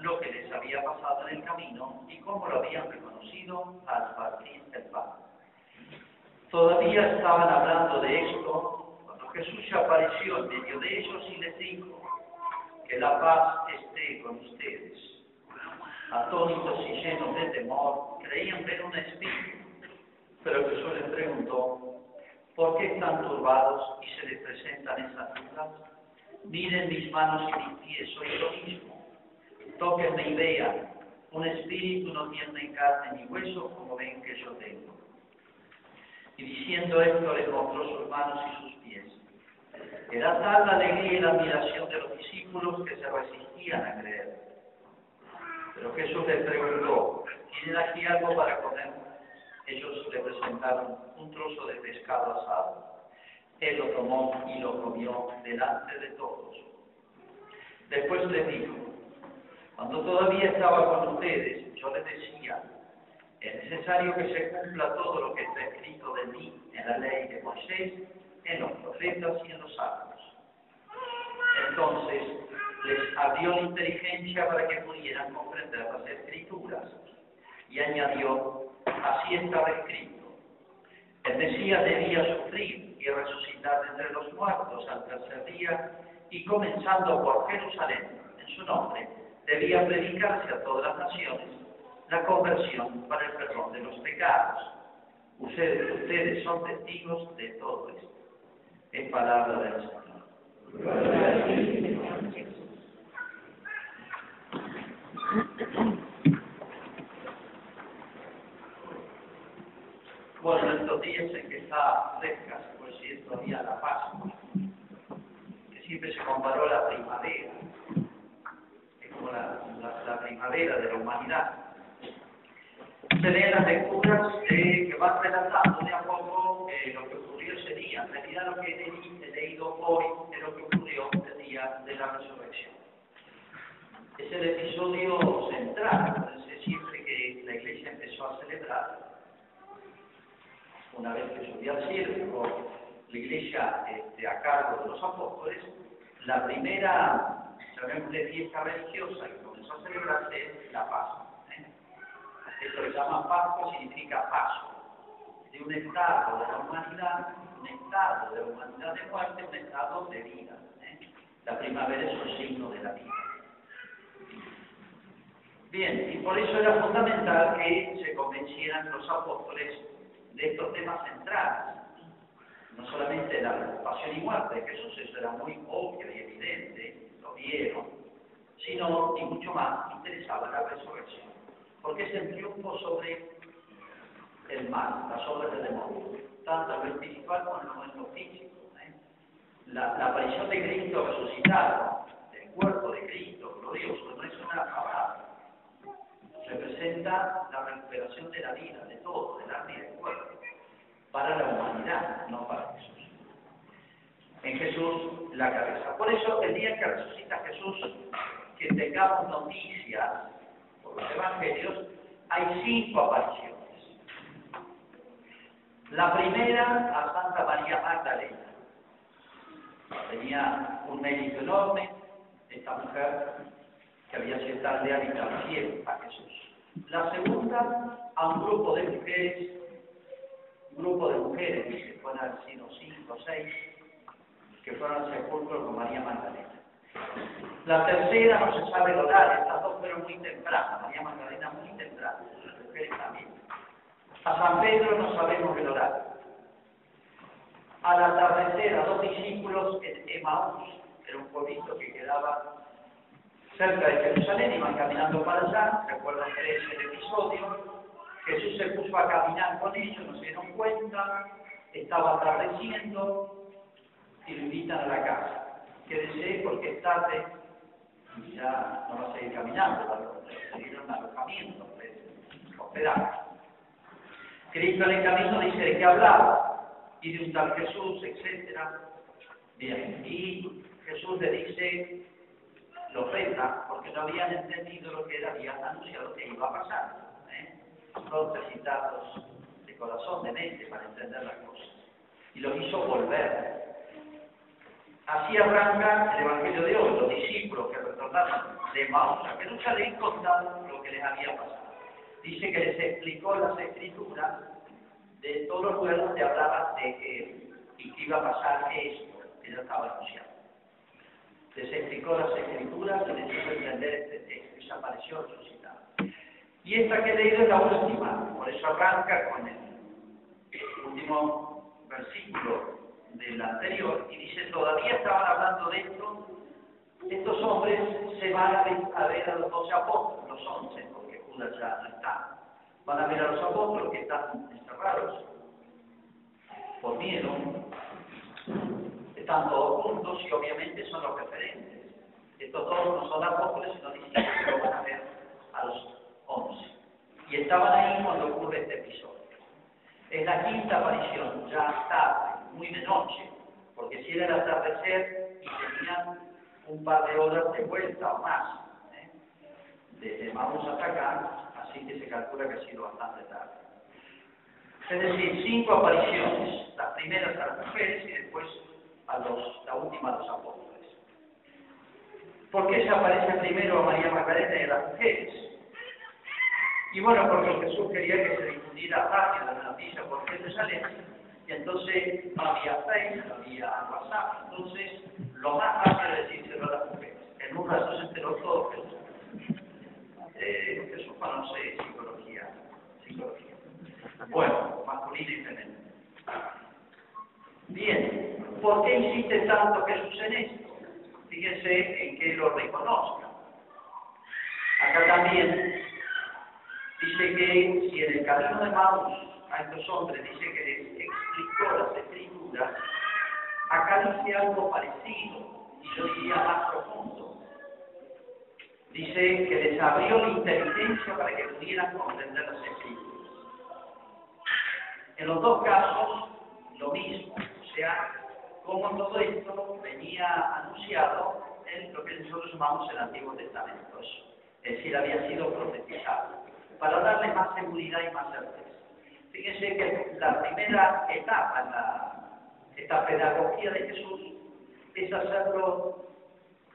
lo que les había pasado en el camino y cómo lo habían reconocido al partir el pan. Todavía estaban hablando de esto cuando Jesús se apareció en medio de ellos y les dijo, que la paz esté con ustedes. Atónitos y llenos de temor, creían ver un espíritu, pero Jesús les preguntó, ¿por qué están turbados y se les presentan esas dudas? Miren mis manos y mis pies, soy lo mismo. Tóquenme y vean, un espíritu no tiene carne ni hueso como ven que yo tengo. Y diciendo esto les mostró sus manos y sus pies. Era tal la alegría y la admiración de los discípulos que se resistían a creer. Pero Jesús les preguntó, ¿tienen aquí algo para comer? Ellos le presentaron un trozo de pescado asado. Él lo tomó y lo comió delante de todos. Después les dijo, cuando todavía estaba con ustedes, yo les decía, es necesario que se cumpla todo lo que está escrito de mí en la ley de Moisés, en los profetas y en los salmos. Entonces les abrió inteligencia para que pudieran comprender las escrituras y añadió, así estaba escrito. El Mesías debía sufrir y resucitar entre los muertos al tercer día y comenzando por Jerusalén, en su nombre, debía predicarse a todas las naciones la conversión para el perdón de los pecados. Ustedes, ustedes son testigos de todo esto. Es palabra del Señor. Bueno, en estos días en que está fresca, se puede decir todavía la Pascua, que siempre se comparó a la primavera, es como la, la, la primavera de la humanidad. Se leen las lecturas eh, que van relatando de a poco eh, lo que ocurrió ese día. En realidad lo que he, leído hoy es lo que ocurrió el día de la resurrección. Es el episodio central, siempre que la iglesia empezó a celebrar una vez que subió al cielo, la iglesia este, a cargo de los apóstoles, la primera, llamémosle fiesta religiosa a celebrarse la Pascua. ¿eh? Que se llama Pascua significa paso, de un estado de la humanidad, un estado de la humanidad de muerte, un estado de vida. ¿eh? La primavera es un signo de la vida. Bien, y por eso era fundamental que se convencieran los apóstoles de estos temas centrales. No solamente la pasión y muerte de Jesús, eso era muy obvio y evidente, lo vieron, sino, y mucho más, interesaba la resurrección, porque es el triunfo sobre el mal, las obras del demonio, tanto en lo espiritual como en lo físico. ¿eh? La, la, aparición de Cristo resucitado, del cuerpo de Cristo, glorioso, no es una palabra, representa la recuperación de la vida, de todo, del alma y del cuerpo, para la humanidad, no para Jesús. En Jesús la cabeza. Por eso, el día que resucita Jesús, que tengamos noticias por los evangelios, hay cinco apariciones. La primera a Santa María Magdalena. Tenía un mérito enorme esta mujer que había sido tan leal y fiel a Jesús. La segunda, a un grupo de mujeres, un grupo de mujeres, que pueden haber sido cinco o seis, que fueron al sepulcro con María Magdalena. La tercera no se sabe el horario, estas dos fueron muy tempranas, María Magdalena muy temprana, las mujeres también. A San Pedro no sabemos el horario. Al atardecer, a dos discípulos en Emaús, era un pueblito que quedaba cerca de Jerusalén, iban caminando para allá, recuerdan el episodio, Jesús se puso a caminar con ellos, no se dieron cuenta, estaba atardeciendo y lo invitan a la casa. Quédese porque es tarde y ya no va a seguir caminando, va a seguir un alojamiento, hospedar. Cristo en el camino dice de qué hablaba y de un tal Jesús, etc. Bien, y Jesús le dice, lo reta, porque no habían entendido lo que él había anunciado que iba a pasar. ¿eh? Necesitados de corazón, de mente, para entender las cosas. Y lo hizo volver. Así arranca el Evangelio de hoy. Los discípulos que retornaron de Maús a Jerusalén contaron lo que les había pasado. Dice que les explicó las escrituras de todos los lugares donde hablaba de que, iba a pasar esto, que ya estaba anunciado. Les explicó las escrituras y les hizo entender este texto y se apareció resucitado. Y esta que he leído es la última, por eso arranca con el último versículo del anterior y dice, todavía estaban hablando de esto, estos hombres se van a ver a los doce apóstoles, los once, porque Judas ya no está. Van a ver a los apóstoles que están encerrados por miedo, están todos juntos y obviamente son los referentes. Estos dos no son apóstoles, sino discípulos que van a ver a los once. Y estaban ahí cuando ocurre este episodio. Es la quinta aparición, ya tarde, muy de noche, porque si era el atardecer y tenían un par de horas de vuelta o más, ¿eh? desde Maús hasta acá, así que se calcula que ha sido bastante tarde. Es decir, cinco apariciones, las primeras a las mujeres y después a los, la última a los apóstoles. ¿Por qué se aparece primero a María Magdalena y a las mujeres? Y bueno, porque Jesús quería que se difundiera rápido la noticia por Jerusalén, y entonces no había Facebook, no había WhatsApp, entonces lo más rápido es decírselo a las mujeres. En un rato se enteró todo. Eh, Jesús conoce psicología, psicología. Bueno, masculino y femenino. Bien, ¿por qué insiste tanto Jesús en esto? Fíjense en que lo reconozca. Acá también dice que si en el camino de Maús a estos hombres dice que les explicó las escrituras, acá dice algo parecido, y yo diría más profundo. Dice que les abrió la inteligencia para que pudieran comprender las escrituras. En los dos casos, lo mismo, o sea, como todo esto venía anunciado en lo que nosotros llamamos el Antiguo Testamento, es decir, había sido profetizado para darle más seguridad y más certeza. Fíjense que la primera etapa la, esta pedagogía de Jesús es hacerlo,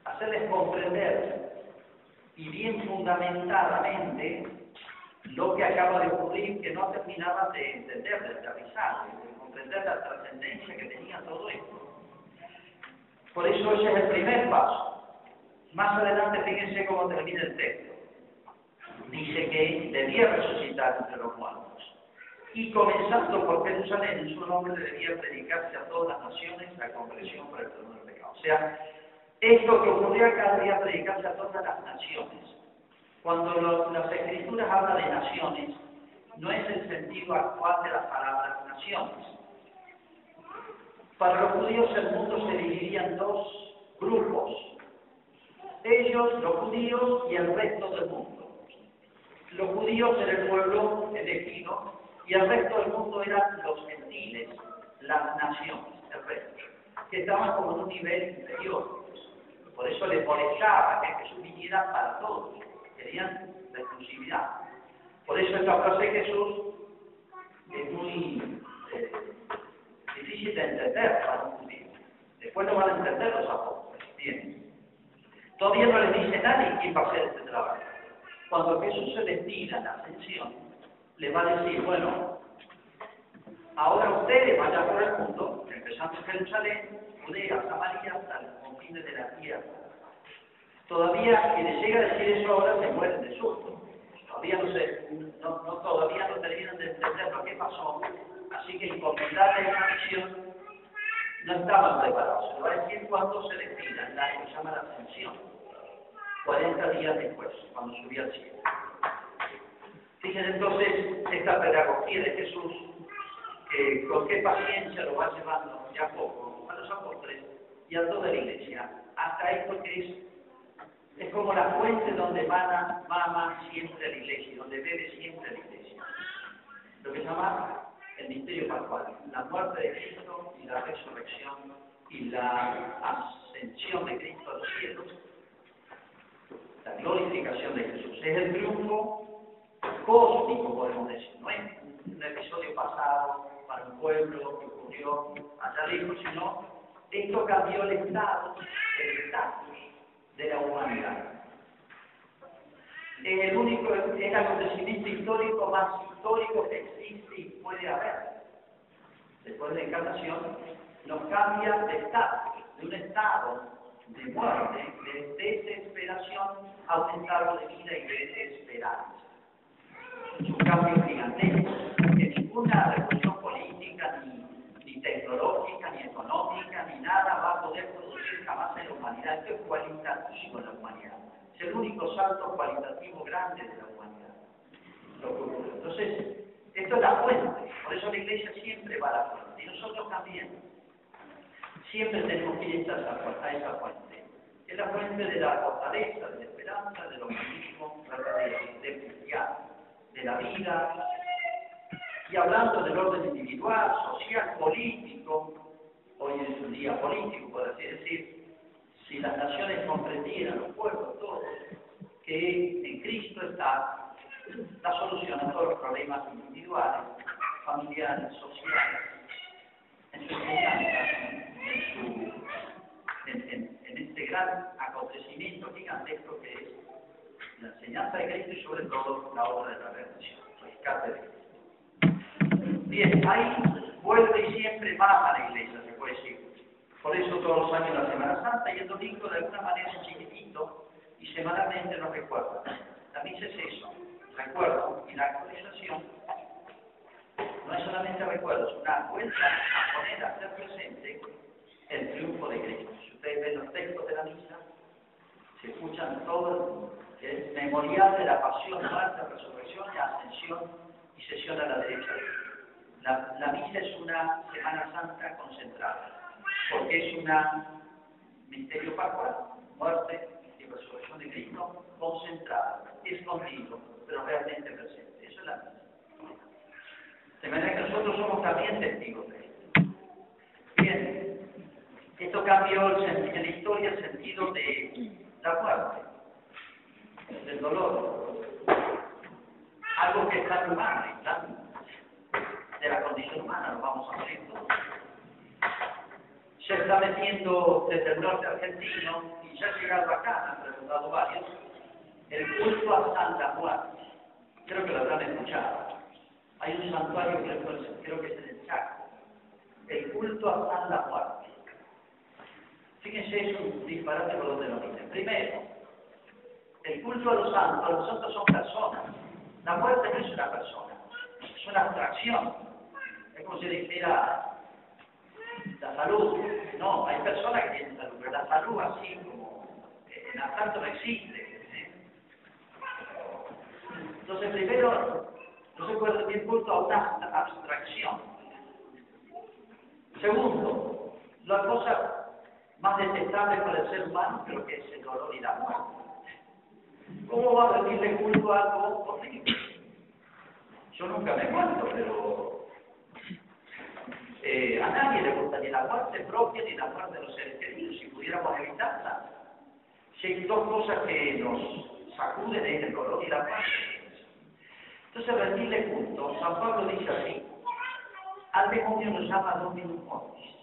hacerles comprender y bien fundamentadamente lo que acaba de ocurrir, que no terminaban de entender, de aterrizar, de comprender la trascendencia que tenía todo esto. Por eso ese es el primer paso. Más adelante, fíjense cómo termina el texto dice que debía resucitar entre los muertos. Y comenzando por Jerusalén, en su nombre debía predicarse a todas las naciones la conversión por el perdón del pecado. O sea, esto que ocurrió acá debía predicarse a todas las naciones. Cuando las escrituras hablan de naciones, no es el sentido actual de las palabras naciones. Para los judíos el mundo se dividía en dos grupos. Ellos, los judíos, y el resto del mundo los judíos eran el pueblo elegido y el resto del mundo eran los gentiles, las naciones, el resto, que estaban como en un nivel inferior. Por eso les molestaba que Jesús viniera para todos, querían la exclusividad. Por eso esta frase de Jesús es muy eh, difícil de entender para un judío. Después lo van a entender los apóstoles. Bien. Todavía no les dice nadie quién va a hacer este trabajo cuando Jesús se destina la ascensión, le va a decir, bueno, ahora ustedes vayan por el mundo, empezando en Jerusalén, Judea, Samaria, hasta el confines de la tierra. Todavía quienes llega a decir eso ahora se mueren de susto. Todavía no, se, no, todavía no terminan de entender lo que pasó, así que encomendarle una misión no estaban preparados. Se va a decir cuándo se destinan, la que se llama la ascensión. 40 días después, cuando subió al cielo. Fíjense entonces esta pedagogía de Jesús eh, con qué paciencia lo va llevando de a poco a los apóstoles y a toda la iglesia, hasta esto que es, es como la fuente donde mana, mama siempre la iglesia, donde bebe siempre la iglesia. Lo que llama el misterio pascual, la muerte de Cristo y la resurrección y la ascensión de Cristo a los cielos, la glorificación de Jesús. Es el triunfo cósmico, podemos decir, no es un episodio pasado para un pueblo que ocurrió allá lejos, sino esto cambió el estado, el estatus de la humanidad. El único, el acontecimiento histórico más histórico que existe y puede haber. Después de la encarnación, nos cambia de estatus, de un estado de muerte, de desesperación, a un estado de vida y de esperanza. Es un cambio gigantesco que ninguna revolución política, ni, ni tecnológica, ni económica, ni nada va a poder producir jamás en la humanidad. Esto es cualitativo en la humanidad. Es el único salto cualitativo grande de la humanidad. Lo. Entonces, esto es la fuente. Por eso la iglesia siempre va a la fuente. Y nosotros también. Siempre tenemos que ir a esa, fuente. Es la fuente de la fortaleza, de la esperanza, del optimismo verdadero, del cristiano, de la vida. Y hablando del orden individual, social, político, hoy es un día político, por así decir, si las naciones comprendieran, los pueblos, todos, que en Cristo está la solución a todos los problemas individuales, familiares, sociales, en su en, su, en, en este gran acontecimiento gigantesco que es la enseñanza de Cristo y sobre todo la obra de la redención, rescate de Cristo. Bien, ahí vuelve siempre va a la iglesia, se puede decir. Por eso todos los años la Semana Santa y el domingo de alguna manera es chiquitito y semanalmente nos recuerda. La misa es eso, recuerdo y la actualización no es solamente recuerdo, es una vuelta a poner, a hacer presente el triunfo de Cristo. Si ustedes ven los textos de la misa, se escuchan todo el memorial de la pasión, muerte, resurrección y ascensión y sesión a la derecha. La, misa es una Semana Santa concentrada, porque es una misterio pascual, muerte y resurrección de Cristo concentrada, escondido, pero realmente presente. Eso es la misa. De manera que nosotros somos también testigos de esto. Bien, esto cambió el, en la historia el sentido de la muerte, del dolor, algo que es tan humano tan de la condición humana, lo vamos a ver todos. Se está metiendo desde el norte argentino y ya ha llegado acá, han preguntado varios, el culto a Santa Muerte. Creo que lo habrán escuchado. Hay un santuario, creo, creo que es en el Chaco. El culto a Santa Muerte. Fíjense, es un disparate por donde lo dicen. Primero, el culto a los santos, los santos son personas. La muerte no es una persona, es una abstracción. Es como si dijera la salud. No, hay personas que tienen salud, pero la salud así como en abstracto no existe. Entonces, primero, no se puede rendir culto a una abstracción. Segundo, la cosa más detestable para el ser humano creo que es el dolor y la muerte. ¿Cómo va a rendirle culto a algo horrible? Yo nunca me muerto, pero eh, a nadie le gusta ni la muerte propia ni la muerte de los seres queridos, si pudiéramos evitarla. Si hay dos cosas que nos sacuden es el dolor y la muerte. Entonces, rendirle culto, San Pablo dice así, al demonio lo llama Dominus Mortis,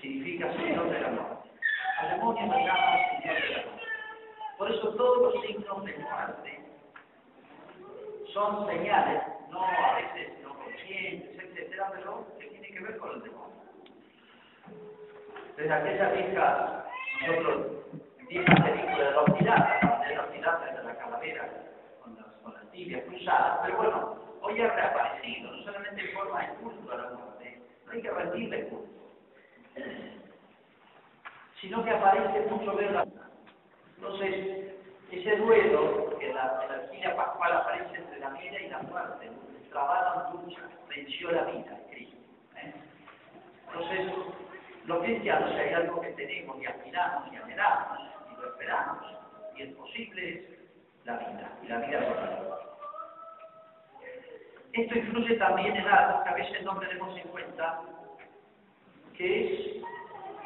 significa Señor de la muerte. Al demonio lo llama Señor de la muerte. Por eso todos los signos de muerte son señales, no a veces no conscientes, etcétera, pero que tienen que ver con el demonio. Desde aquella vieja, nosotros, vieja película de los piratas, de los piratas de la calavera, con las, con las tibias cruzadas, pero bueno, hoy ha reaparecido, no solamente en forma de culto a la muerte, no hay que rendirle culto, sino que aparece mucho ver la entonces, ese duelo que la, la pascual aparece entre la vida y la muerte, trabaron lucha, venció la vida, Cristo. ¿eh? Entonces, los cristianos, si hay algo que tenemos y aspiramos y anhelamos y lo esperamos, y es posible, es la vida, y la vida verdadera. Esto influye también en algo que a veces no tenemos en cuenta, que es,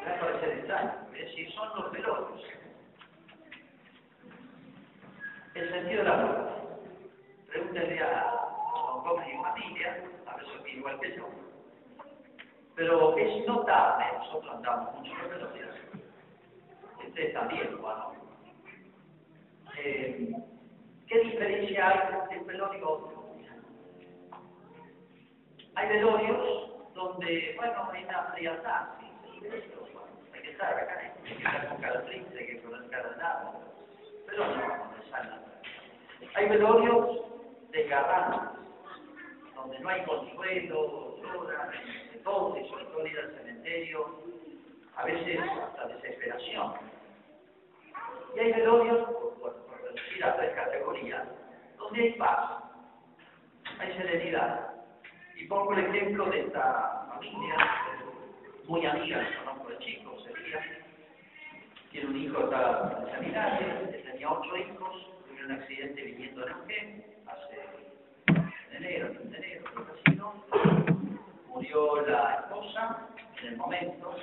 va a parecer extraño, es decir, son los velorios. El sentido de la muerte. Pregúntale a Don Gómez y familia, a ver si igual que yo. Pero es notable, nosotros andamos mucho en velorios. Ustedes también, bueno. Eh, ¿Qué diferencia hay entre un velorio y otro? Hay velorios donde, bueno, hay una frialdad, sí, hay que estar acá, hay que estar con cara triste, hay que poner cara de nada, pero no, sana. Hay velorios desgarrantes, donde no hay consuelo, lloran, y sobre todo ir al cementerio, a veces hasta desesperación. Y hay velorios, por, por reducir a tres categorías, donde hay paz, hay serenidad. Y pongo el ejemplo de esta familia, muy amiga, conozco de chico, sería, tiene un hijo está en sanitario, tenía ocho hijos, tuvo un accidente viniendo de Neuquén, hace en enero, en enero, creo no, murió la esposa en el momento,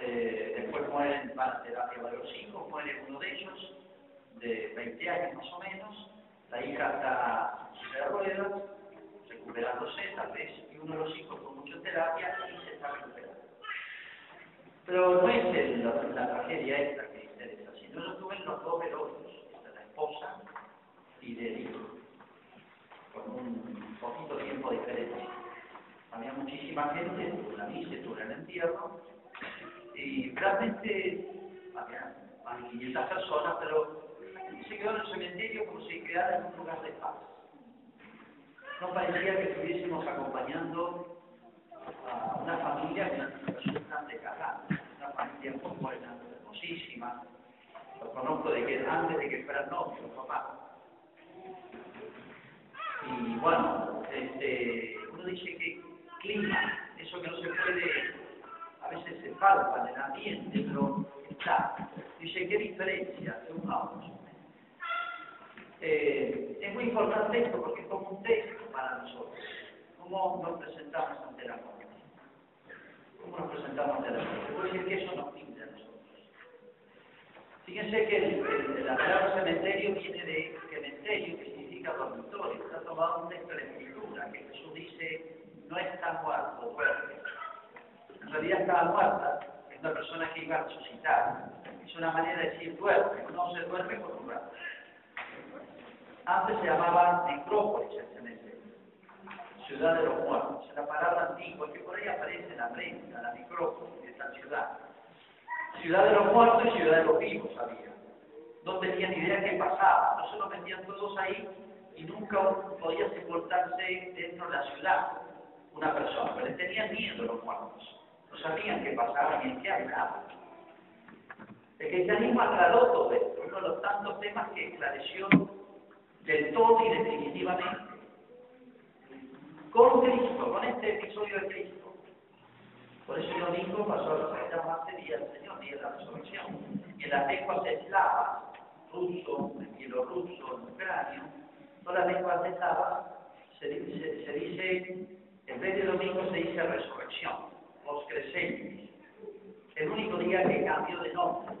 eh, después mueren para terapia de los hijos, muere uno de ellos, de 20 años más o menos, la hija está en ruedas, recuperándose tal vez, y uno de los hijos con mucha terapia y se está recuperando. Pero no es la, tragedia esta que interesa, sino tuve los dos velorios, de la esposa y del hijo, con un poquito tiempo diferente. Había muchísima gente, la misa, tuve el entierro, y realmente había más de 500 personas, pero se quedó en el cementerio como si quedara en un lugar de paz no parecía que estuviésemos acompañando a una familia que resulta de una familia muy buena, hermosísima. Lo conozco de que antes de que fuera novio, papá. Y bueno, este, uno dice que clima, eso que no se puede, a veces se falta en el ambiente, pero está. Dice, ¿qué diferencia de un a otro? Eh, es muy importante esto porque es como un texto para nosotros. ¿Cómo nos presentamos ante la muerte? ¿Cómo nos presentamos ante la muerte? Puede decir que eso nos pinta a nosotros. Fíjense que el, el, la palabra cementerio viene de cementerio, que significa dormitorio. Está tomado un texto de escritura, que Jesús dice, no está muerto, duerme. En realidad estaba muerta, es una persona que iba a resucitar. Es una manera de decir duerme, no se duerme por un rato. Antes se llamaba necrópolis el cementerio, ciudad de los muertos. Es la palabra antigua que por ahí aparece en la prensa, la necrópolis de esta ciudad. Ciudad de los muertos y ciudad de los vivos había. No tenían idea qué pasaba, no se lo metían todos ahí y nunca podía sepultarse dentro de la ciudad una persona, pero le tenían miedo los muertos. No sabían qué pasaba ni en qué hablaban. El cristianismo aclaró todo esto, uno de los tantos temas que esclareció del todo y definitivamente. Con Cristo, con este episodio de Cristo. Por eso el domingo pasó a llamarse Día del Señor, Día de la Resurrección. Y en las lenguas eslavas, ruso, bielorruso, ucranio, todas las lenguas eslavas, se, se, dice, en vez de domingo se dice resurrección, los crecientes. El único día que cambió de nombre.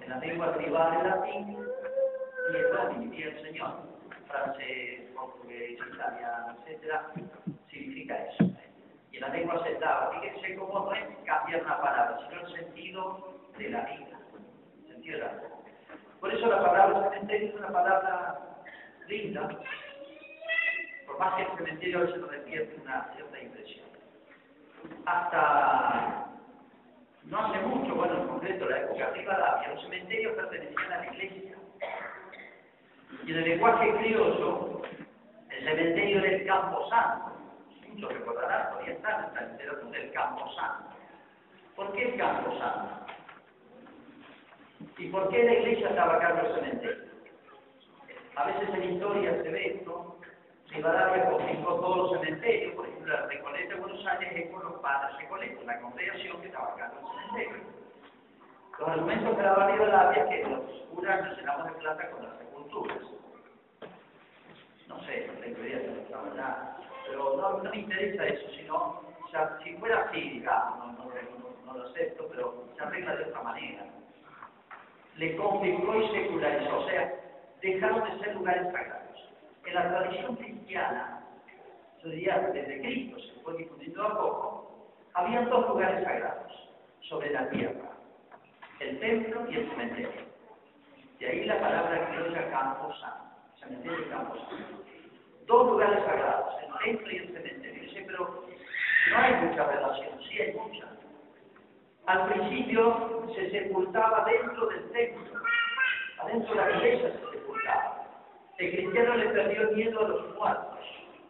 En la lengua tribal en latín y el Domini, el Señor, francés, portugués, italiano, etcétera, significa eso. Y en la lengua aceptaba, fíjense cómo no es cambiar una palabra, sino el sentido de la vida, el sentido de la vida. Por eso la palabra cementerio es una palabra linda, por más que el cementerio veces nos despierte una cierta impresión. Hasta no hace mucho, bueno, en concreto la época de Rivadavia, los cementerios pertenecían a la iglesia. Y en el lenguaje criollo, el cementerio del Campo Santo, muchos recordarán, todavía está en la literatura del Campo Santo. ¿Por qué el Campo Santo? ¿Y por qué la iglesia estaba a cargo del cementerio? A veces en historia se ve esto, Rivadavia confiscó todos los cementerios, por ejemplo, la Recoleta de Buenos Aires es por los padres Recoletos, la congregación que estaba acá en el cementerio. Los argumentos que daba Rivadavia es que los curas nos llenamos de plata con las sepulturas. No sé, no tengo idea de la verdad, pero no, no me interesa eso, sino, sea, si fuera así, digamos, no, no, no, no lo acepto, pero se arregla de otra manera. Le configuró y secularizó, o sea, dejaron de ser lugares sagrados. En la tradición cristiana, yo diría desde Cristo, se fue difundiendo a poco, había dos lugares sagrados sobre la tierra, el templo y el cementerio. De ahí la palabra criolla campo santo, cementerio. Dos lugares sagrados, el templo y el cementerio. Dice, pero no hay mucha relación, sí hay mucha. Al principio se sepultaba dentro del templo, adentro de la iglesia se sepultaba. El cristiano le perdió miedo a los muertos,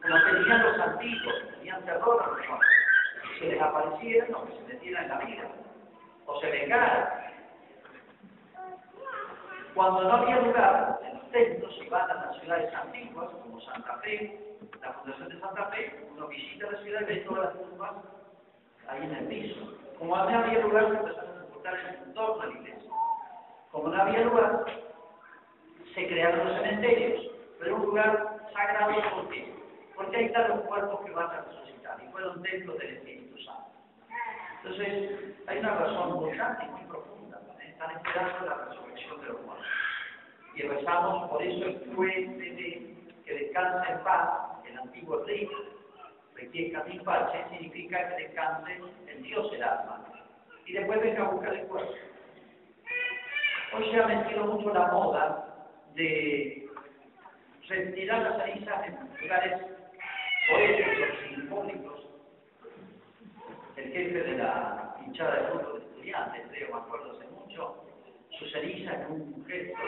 como tenían los antiguos, tenían terror a los muertos. Se les aparecieran o que se metieran en la vida, o se vengaran. Cuando no había lugar en los templos, iban a las ciudades antiguas, como Santa Fe, la fundación de Santa Fe, uno visita la ciudad y ve todas las tumbas ahí en el piso. Como no había lugar, se empezaron a sepultar en torno a la iglesia. Como no había lugar, se crearon los cementerios, pero un lugar sagrado, ¿por qué? Porque ahí están los cuerpos que van a resucitar y fueron templos del Espíritu Santo. Entonces, hay una razón muy grande y muy profunda. Están esperando la resurrección de los muertos. Y rezamos por eso el puente que descansa en paz, el antiguo rey, requiesca mi pache, significa que descanse en Dios el alma. Y después venga a buscar el cuerpo. Hoy se ha metido mucho la moda de retirar las cenizas en lugares poéticos simbólicos. El jefe de la hinchada de grupo de estudiantes, creo, me acuerdo hace mucho, su ceniza en un gesto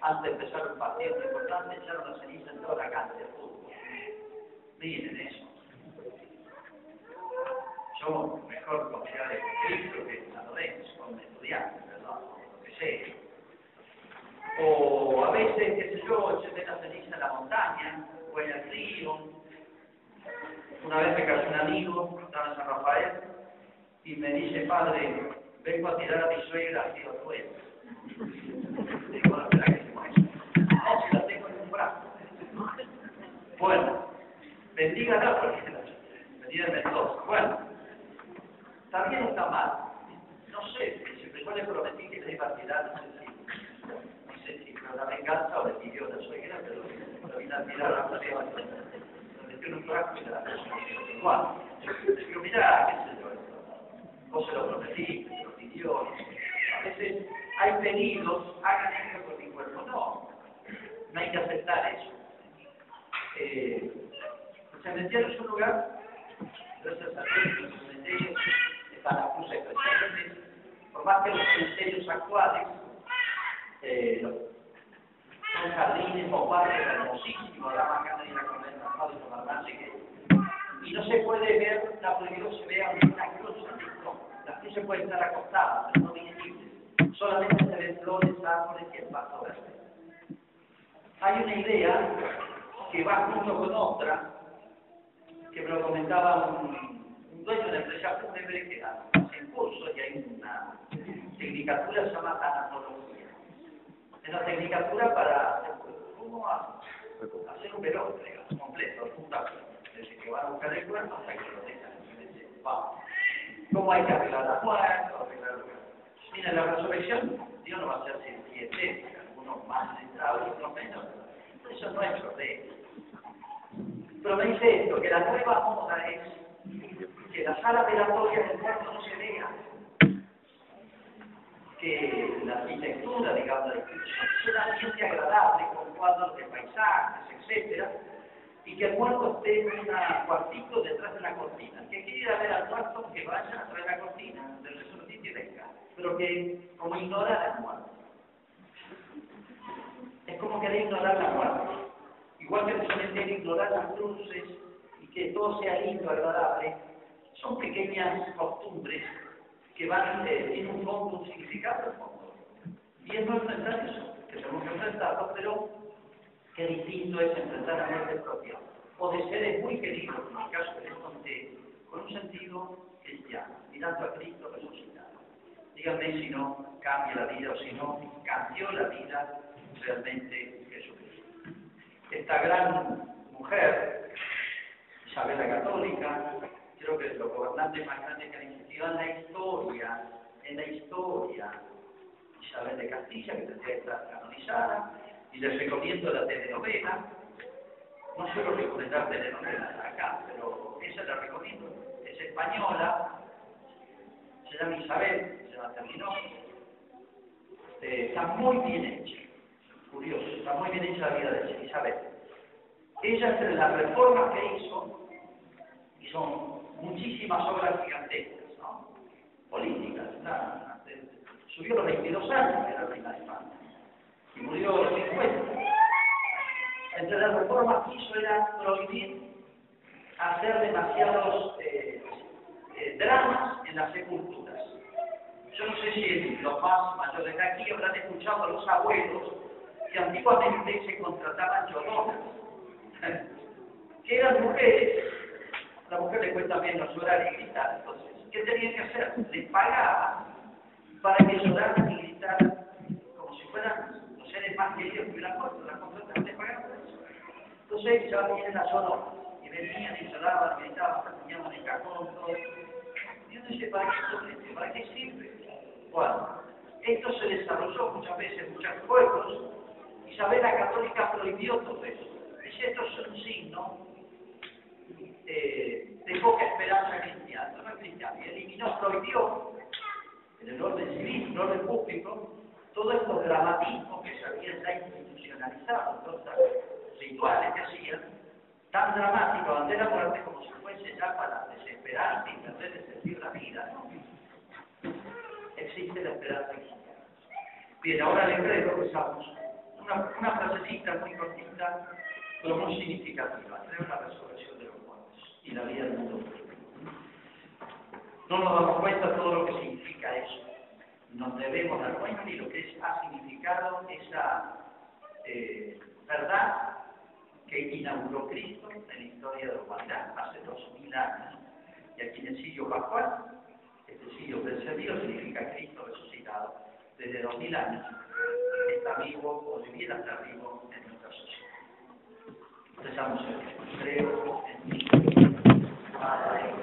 antes de empezar un partido importante, echaron la ceniza en toda la cancha fútbol. Miren eso. Yo mejor confiar en Cristo que en San Lorenzo, como estudiante, ¿verdad? Lo que sea. O a veces, qué sé yo, eché la ceniza en la montaña, o en el río. Una vez me casó un amigo, estaba en San Rafael, y me dice, padre, vengo a tirar a mi suegra al río Tuero. Digo, bueno, ¿verdad que hicimos eso? No, si la tengo en un brazo. Bueno, bendígala porque la venía de Mendoza. Bueno, ¿está bien o está mal? No sé, siempre yo le prometí que le iba a tirar, no sé si, no sé si fue una venganza o le pidió a la suegra, pero lo vine a tirar a la suegra. Lo metió en un brazo y la Bueno, digo, mirá, qué sé yo, vos se lo prometiste, se lo pidió. A veces hay pedidos, hagan esto con mi cuerpo. No, no hay que aceptar eso. Eh, el cementerio es un lugar, gracias a Dios, los cementerios están las cruces presentes, por más que los cementerios actuales eh, son jardines o parques hermosísimos, la bacana y la conventación de tomar más y no se puede ver, la prohibido se vea una cruz, no, la cruz se puede estar acostada, pero no visible, solamente se ven flores, árboles y el pasto verde. Hay una idea que va junto con otra, que me lo comentaba un, un dueño de empresa fúnebre que hace en curso y hay una tecnicatura que se llama tanatología. Es la tecnicatura para hacer, ¿cómo hacer un velón, completo, fundamental. Desde que van a buscar el cuerpo hasta que lo dejan. Vamos. ¿Cómo hay que arreglar la? Arreglar Mira, la resurrección, Dios no va a ser siete, algunos más centrados otros menos. Eso no es problema. Pero me dice esto, que la nueva moda es que la sala velatoria del muerto no se vea, que la arquitectura, digamos, es un ambiente agradable con cuadros de paisajes, etcétera, y que el muerto esté en un cuartito detrás de la cortina. Que quiere ir a ver al muerto, que vaya a través de la cortina, del resucitito y venga, pero que como ignorar al muerto. Es como querer ignorar la muerte. Igual que cementerio ignorar las cruces y que todo sea lindo, agradable, son pequeñas costumbres que van, eh, tienen un fondo, un significado fondo. Y es no enfrentar eso, que tenemos que enfrentarlo, pero Qué distinto es enfrentar la muerte propia o de seres muy queridos, en el caso que les conté, con un sentido cristiano, mirando a Cristo resucitado. Díganme si no cambia la vida o si no cambió la vida realmente Jesucristo. Esta gran mujer, Isabel la Católica, creo que es los gobernantes más grandes que han existido en la historia, en la historia, Isabel de Castilla, que tendría que estar canonizada, y les recomiendo la telenovela, no suelo recomendar telenovelas acá, pero esa la recomiendo, es española, se llama Isabel, se la terminó, eh, está muy bien hecha, curioso, está muy bien hecha la vida de Isabel. Ella, entre las reformas que hizo, y son muchísimas obras gigantescas, ¿no? políticas, subió los 22 años, era reina de España, y murió a los 50 entre las reformas que hizo era prohibir hacer demasiados eh, eh, dramas en las sepulturas. Yo no sé si los más mayores de aquí habrán escuchado a los abuelos que antiguamente se contrataban lloronas, que eran mujeres, la mujer le cuesta menos llorar y gritar, entonces, ¿qué tenían que hacer? Les pagaban para que lloraran y gritaran como si fueran más queridos que hubieran muerto, las contrataban, les pagaban entonces ya vienen las sonoras, y venían y lloraban, gritaban, teníamos el cajón, todo. Y uno dice, ¿para qué esto ¿Para qué sirve? Bueno, esto se desarrolló muchas veces en muchos pueblos. Isabel la Católica prohibió todo eso. Dice, esto es un signo eh, de poca esperanza cristiana, no es cristiana. Y eliminó, prohibió en el orden civil, en el orden público, todo estos dramatismos que se habían ya institucionalizado. Entonces, rituales que hacían, tan dramáticos ante la muerte como si fuese ya para desesperarse y sentido de la vida. Existe la esperanza cristiana. Bien, ahora les traigo que una, una frasecita muy cortita, pero muy significativa. Creo la resurrección de los muertos y la vida del mundo. No nos damos cuenta de todo lo que significa eso. Nos debemos dar cuenta y lo que ha significado esa eh, verdad que inauguró Cristo en la historia de la humanidad hace dos mil años. Y aquí en el siglo pascual, este siglo precedido significa Cristo resucitado. Desde dos mil años está vivo o debiera estar vivo en nuestra sociedad. Empezamos el creo en Padre,